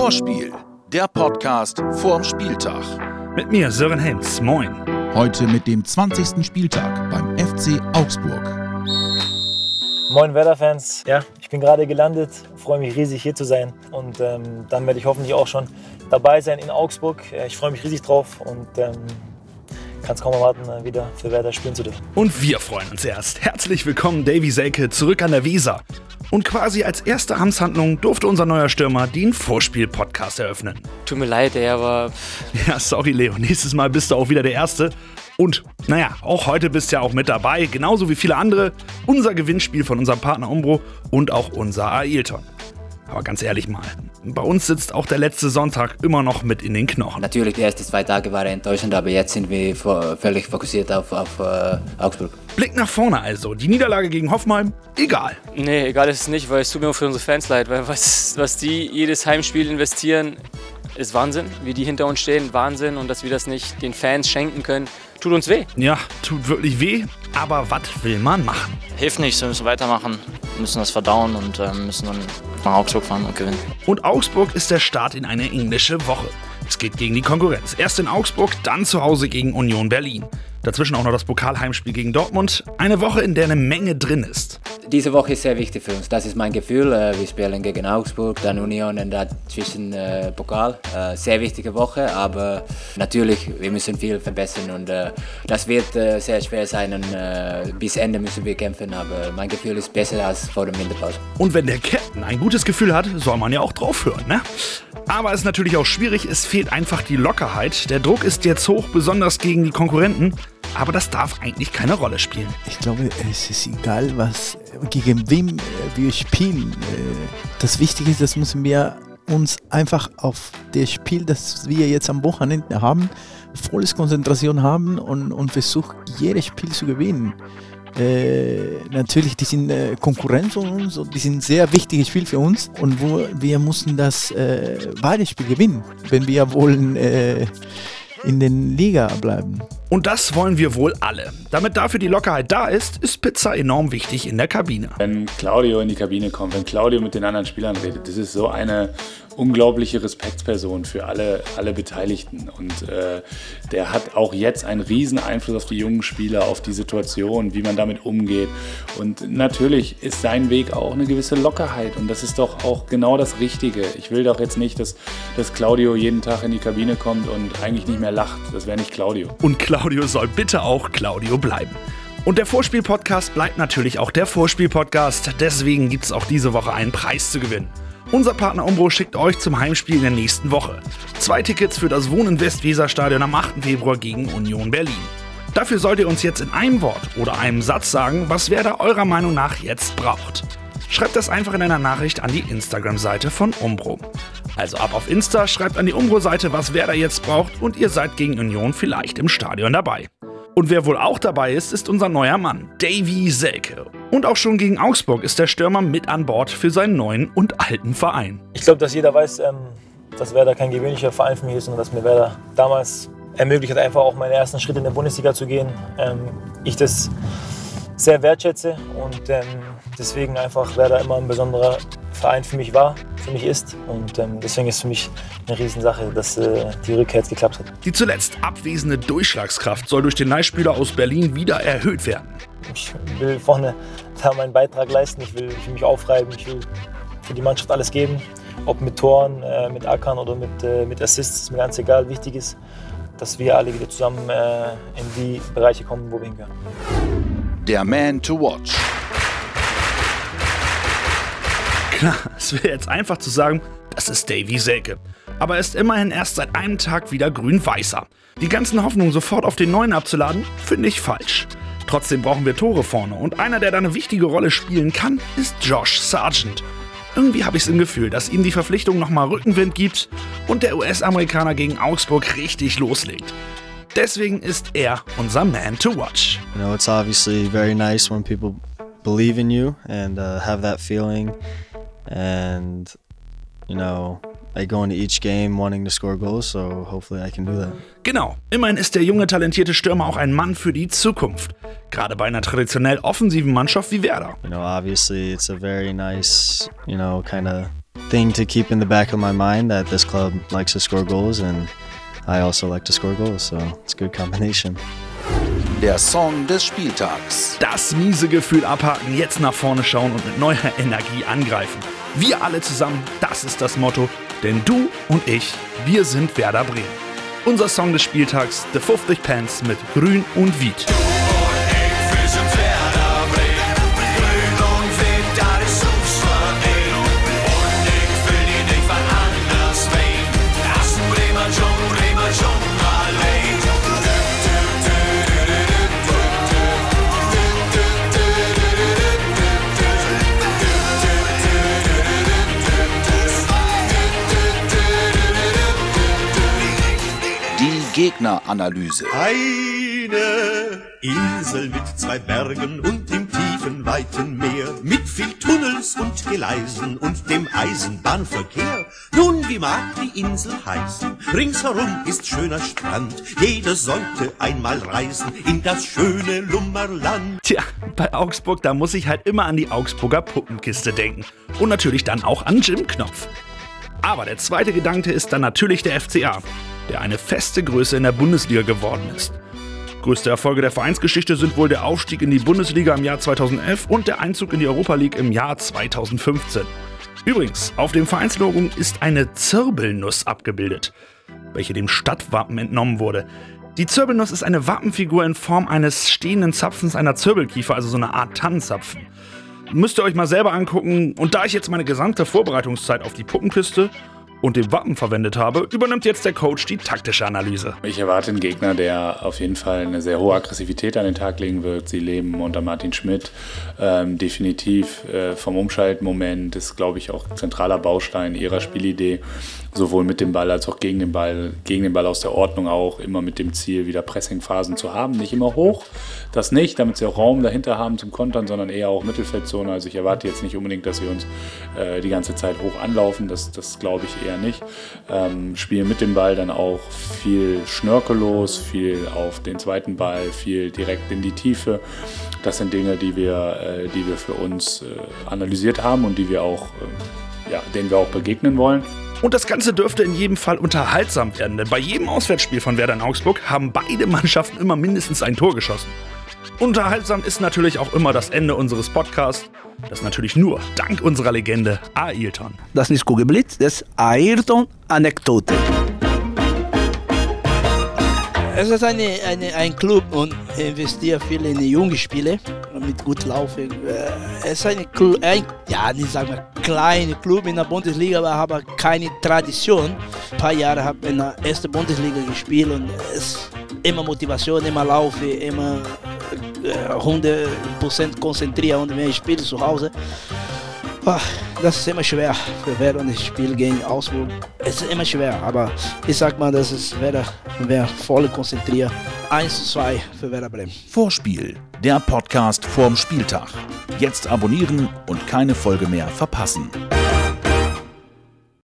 Vorspiel, der Podcast vorm Spieltag. Mit mir, Sören Helms. Moin. Heute mit dem 20. Spieltag beim FC Augsburg. Moin Werder-Fans. Ja, ich bin gerade gelandet, freue mich riesig hier zu sein und ähm, dann werde ich hoffentlich auch schon dabei sein in Augsburg. Ich freue mich riesig drauf und ähm, kann es kaum erwarten, äh, wieder für Werder spielen zu dürfen. Und wir freuen uns erst. Herzlich willkommen, Davy Selke, zurück an der Weser. Und quasi als erste Amtshandlung durfte unser neuer Stürmer den Vorspiel-Podcast eröffnen. Tut mir leid, ey, aber. Ja, sorry, Leo. Nächstes Mal bist du auch wieder der Erste. Und naja, auch heute bist du ja auch mit dabei, genauso wie viele andere. Unser Gewinnspiel von unserem Partner Umbro und auch unser Ailton. Aber ganz ehrlich mal, bei uns sitzt auch der letzte Sonntag immer noch mit in den Knochen. Natürlich, die ersten zwei Tage waren enttäuschend, aber jetzt sind wir völlig fokussiert auf, auf uh, Augsburg. Blick nach vorne also. Die Niederlage gegen Hoffenheim, egal. Nee, egal ist es nicht, weil es tut mir auch für unsere Fans leid, weil was, was die jedes Heimspiel investieren, ist Wahnsinn. Wie die hinter uns stehen, Wahnsinn. Und dass wir das nicht den Fans schenken können, tut uns weh. Ja, tut wirklich weh. Aber was will man machen? Hilft nichts, wir müssen weitermachen, müssen das verdauen und äh, müssen dann nach Augsburg fahren und gewinnen. Und Augsburg ist der Start in eine englische Woche. Es geht gegen die Konkurrenz. Erst in Augsburg, dann zu Hause gegen Union Berlin. Dazwischen auch noch das Pokalheimspiel gegen Dortmund. Eine Woche, in der eine Menge drin ist. Diese Woche ist sehr wichtig für uns. Das ist mein Gefühl. Äh, wir spielen gegen Augsburg, dann Union und dazwischen äh, Pokal. Äh, sehr wichtige Woche, aber natürlich, wir müssen viel verbessern und das wird sehr schwer sein. Und, bis Ende müssen wir kämpfen, aber mein Gefühl ist besser als vor der Winterpause. Und wenn der Captain ein gutes Gefühl hat, soll man ja auch drauf hören, ne? Aber es ist natürlich auch schwierig, es fehlt einfach die Lockerheit. Der Druck ist jetzt hoch, besonders gegen die Konkurrenten. Aber das darf eigentlich keine Rolle spielen. Ich glaube, es ist egal, was gegen wem wir spielen. Das Wichtige ist, das müssen wir uns einfach auf das Spiel, das wir jetzt am Wochenende haben, volles Konzentration haben und, und versuchen, jedes Spiel zu gewinnen. Äh, natürlich, die sind äh, Konkurrenz von uns und die sind sehr wichtiges Spiel für uns und wo wir mussten das äh, Spiel gewinnen, wenn wir wollen äh, in den Liga bleiben. Und das wollen wir wohl alle. Damit dafür die Lockerheit da ist, ist Pizza enorm wichtig in der Kabine. Wenn Claudio in die Kabine kommt, wenn Claudio mit den anderen Spielern redet, das ist so eine unglaubliche Respektsperson für alle, alle Beteiligten. Und äh, der hat auch jetzt einen riesen Einfluss auf die jungen Spieler, auf die Situation, wie man damit umgeht. Und natürlich ist sein Weg auch eine gewisse Lockerheit. Und das ist doch auch genau das Richtige. Ich will doch jetzt nicht, dass, dass Claudio jeden Tag in die Kabine kommt und eigentlich nicht mehr lacht. Das wäre nicht Claudio. Und Claudio soll bitte auch Claudio bleiben. Und der Vorspiel-Podcast bleibt natürlich auch der Vorspiel-Podcast. Deswegen gibt es auch diese Woche einen Preis zu gewinnen. Unser Partner Umbro schickt euch zum Heimspiel in der nächsten Woche. Zwei Tickets für das Wohnen Westweserstadion am 8. Februar gegen Union Berlin. Dafür sollt ihr uns jetzt in einem Wort oder einem Satz sagen, was Werder eurer Meinung nach jetzt braucht. Schreibt das einfach in einer Nachricht an die Instagram-Seite von Umbro. Also ab auf Insta, schreibt an die Umbro-Seite, was Werder jetzt braucht und ihr seid gegen Union vielleicht im Stadion dabei. Und wer wohl auch dabei ist, ist unser neuer Mann, Davy Selke. Und auch schon gegen Augsburg ist der Stürmer mit an Bord für seinen neuen und alten Verein. Ich glaube, dass jeder weiß, ähm, dass Werder kein gewöhnlicher Verein für mich ist und dass mir Werder damals ermöglicht hat, einfach auch meine ersten Schritte in der Bundesliga zu gehen. Ähm, ich das sehr wertschätze und ähm, deswegen einfach Werder immer ein besonderer Verein für mich war, für mich ist. Und ähm, deswegen ist für mich eine Riesensache, dass äh, die Rückkehr jetzt geklappt hat. Die zuletzt abwesende Durchschlagskraft soll durch den Leihspieler aus Berlin wieder erhöht werden. Ich will vorne da meinen Beitrag leisten, ich will, ich will mich aufreiben, ich will für die Mannschaft alles geben. Ob mit Toren, äh, mit Ackern oder mit, äh, mit Assists, ist mir ganz egal. Wichtig ist, dass wir alle wieder zusammen äh, in die Bereiche kommen, wo wir hingehören. Der Man to Watch. Klar, es wäre jetzt einfach zu sagen, das ist Davy Selke. Aber er ist immerhin erst seit einem Tag wieder grün-weißer. Die ganzen Hoffnungen sofort auf den neuen abzuladen, finde ich falsch. Trotzdem brauchen wir Tore vorne und einer, der da eine wichtige Rolle spielen kann, ist Josh Sargent. Irgendwie habe ich es im Gefühl, dass ihm die Verpflichtung nochmal Rückenwind gibt und der US-Amerikaner gegen Augsburg richtig loslegt. Deswegen ist er unser Man to watch. You know, it's obviously very nice when people believe in you and uh, have that feeling. And, you know, I go into each game wanting to score goals, so hopefully I can do that. Genau, immerhin ist der junge, talentierte Stürmer auch ein Mann für die Zukunft. Gerade bei einer traditionell offensiven Mannschaft wie Werder. You know, obviously it's a very nice, you know, kind of thing to keep in the back of my mind that this club likes to score goals and I also like to score goals, so it's a good combination. Der Song des Spieltags. Das miese Gefühl abhaken, jetzt nach vorne schauen und mit neuer Energie angreifen. Wir alle zusammen, das ist das Motto. Denn du und ich, wir sind Werder Bremen. Unser Song des Spieltags, The 50 Pants mit Grün und Wied. Gegneranalyse. Eine Insel mit zwei Bergen und im tiefen, weiten Meer, mit viel Tunnels und Gleisen und dem Eisenbahnverkehr. Nun, wie mag die Insel heißen? Ringsherum ist schöner Strand. Jeder sollte einmal reisen in das schöne Lummerland. Tja, bei Augsburg, da muss ich halt immer an die Augsburger Puppenkiste denken. Und natürlich dann auch an Jim Knopf. Aber der zweite Gedanke ist dann natürlich der FCA, der eine feste Größe in der Bundesliga geworden ist. Größte Erfolge der Vereinsgeschichte sind wohl der Aufstieg in die Bundesliga im Jahr 2011 und der Einzug in die Europa League im Jahr 2015. Übrigens, auf dem Vereinslogo ist eine Zirbelnuss abgebildet, welche dem Stadtwappen entnommen wurde. Die Zirbelnuss ist eine Wappenfigur in Form eines stehenden Zapfens einer Zirbelkiefer, also so eine Art Tannenzapfen. Müsst ihr euch mal selber angucken. Und da ich jetzt meine gesamte Vorbereitungszeit auf die Puppenkiste und dem Wappen verwendet habe, übernimmt jetzt der Coach die taktische Analyse. Ich erwarte einen Gegner, der auf jeden Fall eine sehr hohe Aggressivität an den Tag legen wird. Sie leben unter Martin Schmidt. Ähm, definitiv äh, vom Umschaltmoment ist, glaube ich, auch zentraler Baustein ihrer Spielidee. Sowohl mit dem Ball als auch gegen den Ball. Gegen den Ball aus der Ordnung auch. Immer mit dem Ziel, wieder Pressingphasen zu haben. Nicht immer hoch, das nicht, damit sie auch Raum dahinter haben zum Kontern, sondern eher auch Mittelfeldzone. Also ich erwarte jetzt nicht unbedingt, dass sie uns äh, die ganze Zeit hoch anlaufen. Das, das glaube ich eher nicht. Ähm, spielen mit dem Ball dann auch viel schnörkellos, viel auf den zweiten Ball, viel direkt in die Tiefe. Das sind Dinge, die wir, äh, die wir für uns äh, analysiert haben und die wir auch, äh, ja, denen wir auch begegnen wollen. Und das Ganze dürfte in jedem Fall unterhaltsam werden, denn bei jedem Auswärtsspiel von Werder in Augsburg haben beide Mannschaften immer mindestens ein Tor geschossen. Unterhaltsam ist natürlich auch immer das Ende unseres Podcasts, das natürlich nur dank unserer Legende Ailton. Das ist Kugelblitz, das Ayrton-Anekdote. Es ist eine, eine, ein Club und investiert viel in junge Spieler mit gut Laufen. Es ist eine, ein, ja, nicht sagen wir, kleine Club in der Bundesliga, aber habe keine Tradition. Ein paar Jahre habe ich in der ersten Bundesliga gespielt und es ist immer Motivation, immer Laufen, immer äh, 100% konzentriert und ich spiele zu Hause. Ah, Das ist immer schwer für Werder und ich spiele gegen Augsburg. Es ist immer schwer, aber ich sag mal, das ist Werder, wer voll konzentriert. 1 zu 2 für Werder Bremen. Vorspiel, der Podcast vorm Spieltag. Jetzt abonnieren und keine Folge mehr verpassen.